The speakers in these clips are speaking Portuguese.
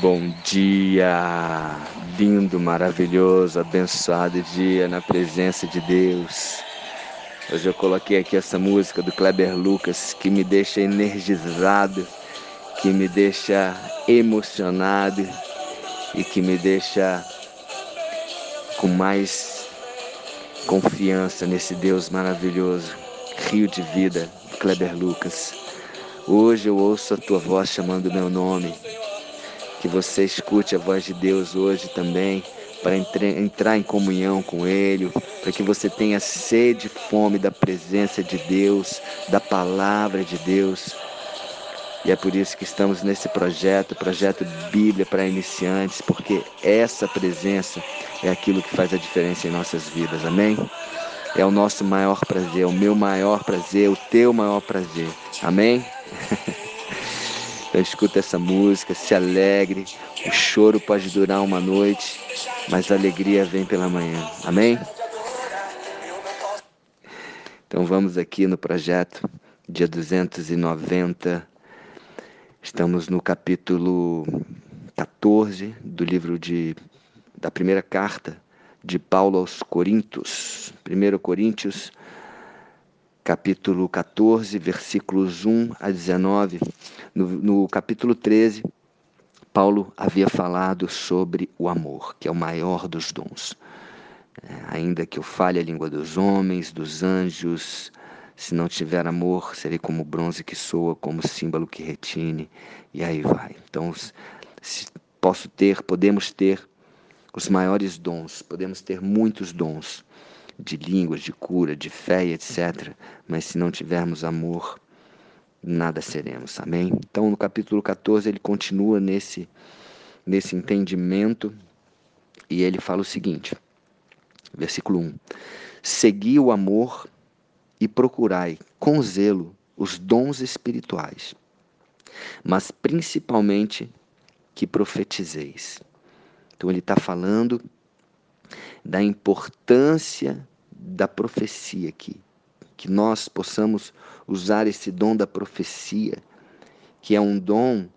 Bom dia, lindo, maravilhoso, abençoado dia na presença de Deus. Hoje eu coloquei aqui essa música do Kleber Lucas que me deixa energizado, que me deixa emocionado e que me deixa com mais confiança nesse Deus maravilhoso, Rio de Vida, Kleber Lucas. Hoje eu ouço a tua voz chamando meu nome que você escute a voz de Deus hoje também, para entrar em comunhão com Ele, para que você tenha sede e fome da presença de Deus, da palavra de Deus. E é por isso que estamos nesse projeto, projeto Bíblia para iniciantes, porque essa presença é aquilo que faz a diferença em nossas vidas, amém? É o nosso maior prazer, o meu maior prazer, o teu maior prazer, amém? Então escuta essa música, se alegre. O choro pode durar uma noite, mas a alegria vem pela manhã. Amém? Então vamos aqui no projeto, dia 290. Estamos no capítulo 14 do livro de, da primeira carta de Paulo aos Coríntios. 1 Coríntios capítulo 14, versículos 1 a 19. No, no capítulo 13, Paulo havia falado sobre o amor, que é o maior dos dons. É, ainda que eu fale a língua dos homens, dos anjos, se não tiver amor, serei como bronze que soa, como símbolo que retine, e aí vai. Então, se posso ter, podemos ter os maiores dons, podemos ter muitos dons, de línguas, de cura, de fé, etc. Mas se não tivermos amor, nada seremos. Amém? Então, no capítulo 14, ele continua nesse, nesse entendimento e ele fala o seguinte, versículo 1: Segui o amor e procurai com zelo os dons espirituais, mas principalmente que profetizeis. Então, ele está falando da importância da profecia aqui. Que nós possamos usar esse dom da profecia, que é um dom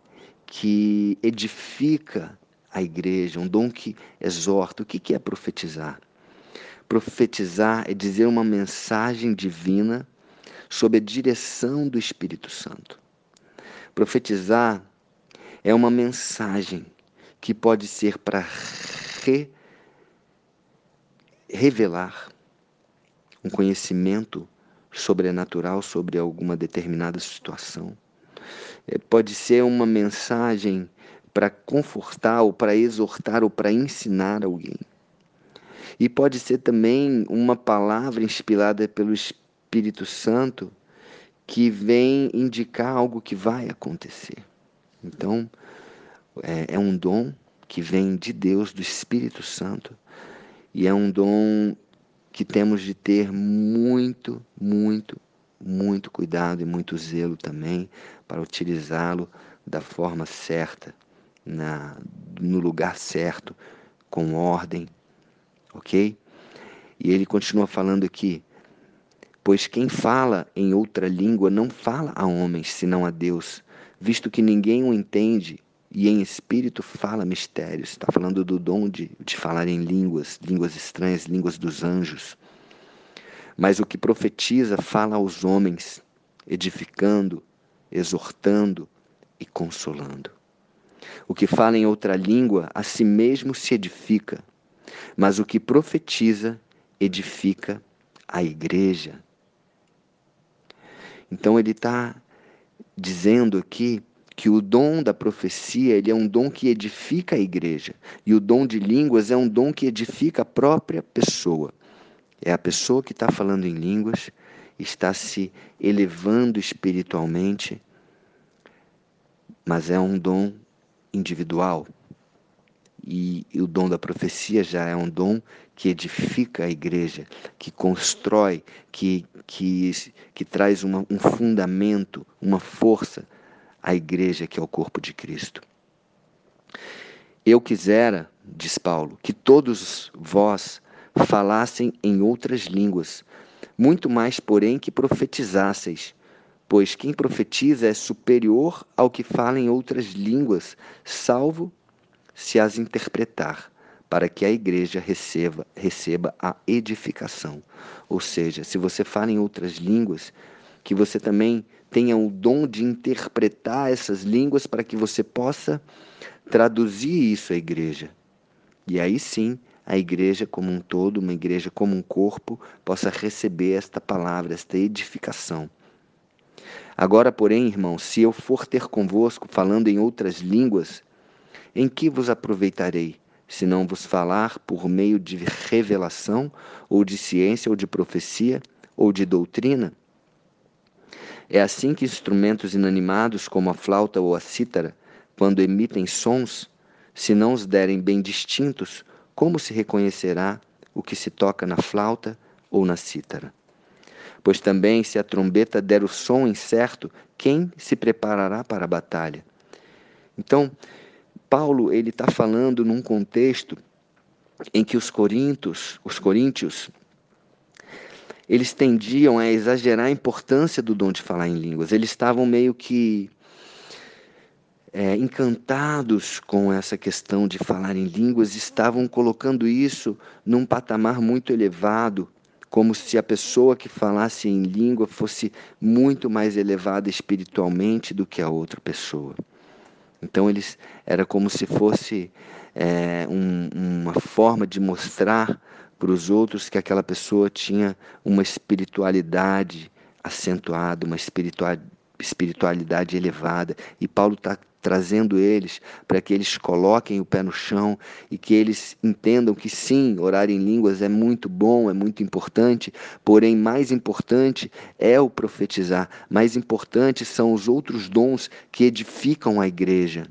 que edifica a igreja, um dom que exorta. O que é profetizar? Profetizar é dizer uma mensagem divina sob a direção do Espírito Santo. Profetizar é uma mensagem que pode ser para re revelar um conhecimento sobrenatural sobre alguma determinada situação. É, pode ser uma mensagem para confortar, ou para exortar, ou para ensinar alguém. E pode ser também uma palavra inspirada pelo Espírito Santo que vem indicar algo que vai acontecer. Então, é, é um dom que vem de Deus, do Espírito Santo, e é um dom que temos de ter muito, muito, muito cuidado e muito zelo também para utilizá-lo da forma certa, na, no lugar certo, com ordem, ok? E ele continua falando aqui: Pois quem fala em outra língua não fala a homens, senão a Deus, visto que ninguém o entende e em espírito fala mistérios. Está falando do dom de, de falar em línguas, línguas estranhas, línguas dos anjos. Mas o que profetiza fala aos homens, edificando, exortando e consolando. O que fala em outra língua, a si mesmo se edifica, mas o que profetiza, edifica a igreja. Então ele está dizendo aqui que o dom da profecia ele é um dom que edifica a igreja e o dom de línguas é um dom que edifica a própria pessoa. É a pessoa que está falando em línguas, está se elevando espiritualmente, mas é um dom individual. E, o dom da profecia já é um dom que edifica a igreja, que constrói, que, que, que traz uma, um fundamento, uma força a igreja que é o corpo de Cristo. Eu quisera, diz Paulo, que todos vós falassem em outras línguas, muito mais, porém, que profetizasseis, pois quem profetiza é superior ao que fala em outras línguas, salvo se as interpretar, para que a igreja receba, receba a edificação. Ou seja, se você fala em outras línguas, que você também tenha o dom de interpretar essas línguas para que você possa traduzir isso à igreja. E aí sim, a igreja como um todo, uma igreja como um corpo, possa receber esta palavra, esta edificação. Agora, porém, irmãos, se eu for ter convosco falando em outras línguas, em que vos aproveitarei, se não vos falar por meio de revelação, ou de ciência, ou de profecia, ou de doutrina? É assim que instrumentos inanimados, como a flauta ou a cítara, quando emitem sons, se não os derem bem distintos, como se reconhecerá o que se toca na flauta ou na cítara? Pois também, se a trombeta der o som incerto, quem se preparará para a batalha? Então, Paulo ele está falando num contexto em que os corintos, os coríntios, eles tendiam a exagerar a importância do dom de falar em línguas. Eles estavam meio que é, encantados com essa questão de falar em línguas, estavam colocando isso num patamar muito elevado, como se a pessoa que falasse em língua fosse muito mais elevada espiritualmente do que a outra pessoa. Então eles era como se fosse é, um, uma forma de mostrar para os outros que aquela pessoa tinha uma espiritualidade acentuada, uma espiritualidade elevada. E Paulo está trazendo eles para que eles coloquem o pé no chão e que eles entendam que sim, orar em línguas é muito bom, é muito importante, porém mais importante é o profetizar, mais importante são os outros dons que edificam a igreja.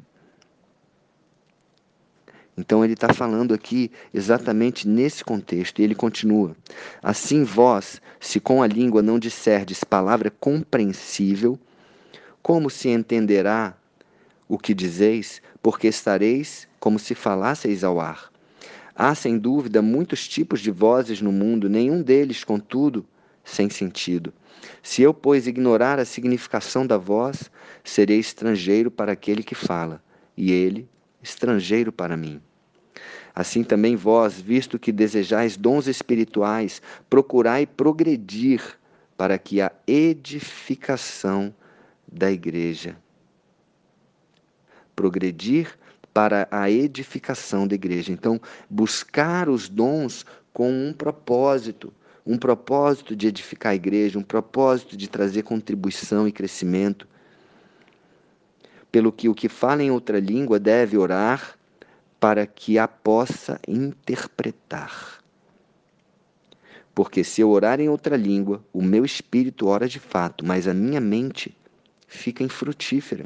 Então ele está falando aqui exatamente nesse contexto, e ele continua: Assim vós, se com a língua não disserdes palavra compreensível, como se entenderá o que dizeis, porque estareis como se falasseis ao ar. Há, sem dúvida, muitos tipos de vozes no mundo, nenhum deles, contudo, sem sentido. Se eu, pois, ignorar a significação da voz, serei estrangeiro para aquele que fala, e ele, estrangeiro para mim. Assim também vós, visto que desejais dons espirituais, procurai progredir para que a edificação da igreja progredir para a edificação da igreja. Então, buscar os dons com um propósito, um propósito de edificar a igreja, um propósito de trazer contribuição e crescimento. Pelo que o que fala em outra língua deve orar para que a possa interpretar. Porque se eu orar em outra língua, o meu espírito ora de fato, mas a minha mente fica infrutífera.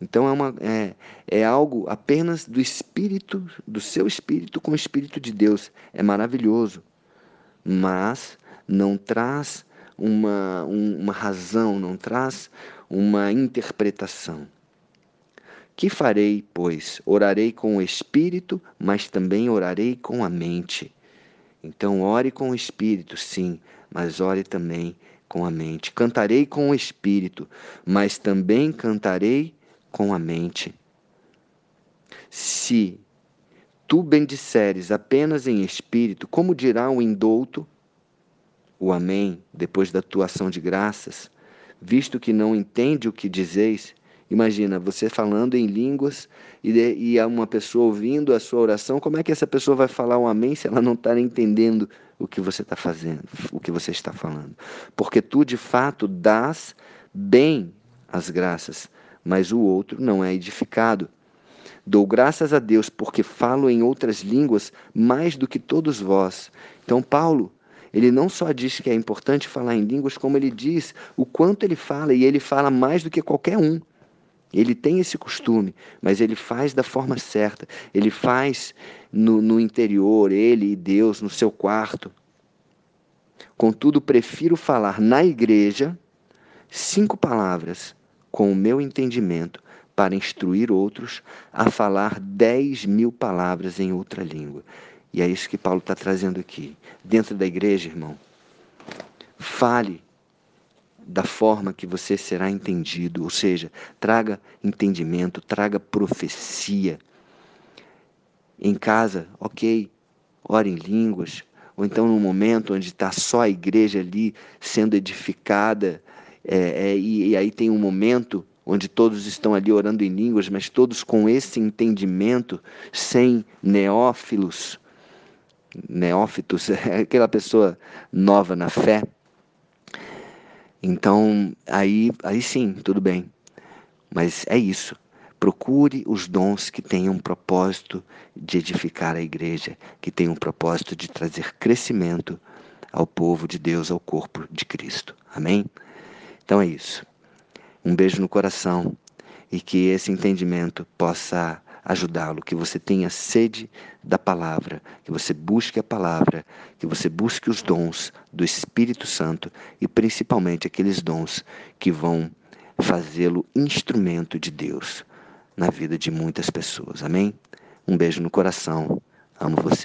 Então é, uma, é, é algo apenas do espírito, do seu espírito com o espírito de Deus. É maravilhoso, mas não traz uma, um, uma razão, não traz uma interpretação. Que farei, pois? Orarei com o espírito, mas também orarei com a mente. Então, ore com o espírito, sim, mas ore também com a mente. Cantarei com o espírito, mas também cantarei com a mente. Se tu bendisseres apenas em espírito, como dirá o indouto, o Amém, depois da tua ação de graças, visto que não entende o que dizeis? Imagina, você falando em línguas e, de, e uma pessoa ouvindo a sua oração, como é que essa pessoa vai falar o amém se ela não está entendendo o que você está fazendo, o que você está falando? Porque tu de fato dás bem as graças, mas o outro não é edificado. Dou graças a Deus porque falo em outras línguas mais do que todos vós. Então, Paulo, ele não só diz que é importante falar em línguas, como ele diz o quanto ele fala, e ele fala mais do que qualquer um. Ele tem esse costume, mas ele faz da forma certa. Ele faz no, no interior, ele e Deus, no seu quarto. Contudo, prefiro falar na igreja cinco palavras com o meu entendimento para instruir outros a falar dez mil palavras em outra língua. E é isso que Paulo está trazendo aqui. Dentro da igreja, irmão, fale da forma que você será entendido, ou seja, traga entendimento, traga profecia, em casa, ok, ore em línguas, ou então num momento onde está só a igreja ali sendo edificada, é, é, e, e aí tem um momento onde todos estão ali orando em línguas, mas todos com esse entendimento, sem neófilos, neófitos, aquela pessoa nova na fé. Então, aí, aí sim, tudo bem. Mas é isso. Procure os dons que tenham um propósito de edificar a igreja, que tenham um propósito de trazer crescimento ao povo de Deus, ao corpo de Cristo. Amém? Então é isso. Um beijo no coração e que esse entendimento possa ajudá-lo, que você tenha sede da palavra, que você busque a palavra, que você busque os dons do Espírito Santo e principalmente aqueles dons que vão fazê-lo instrumento de Deus na vida de muitas pessoas. Amém? Um beijo no coração. Amo você.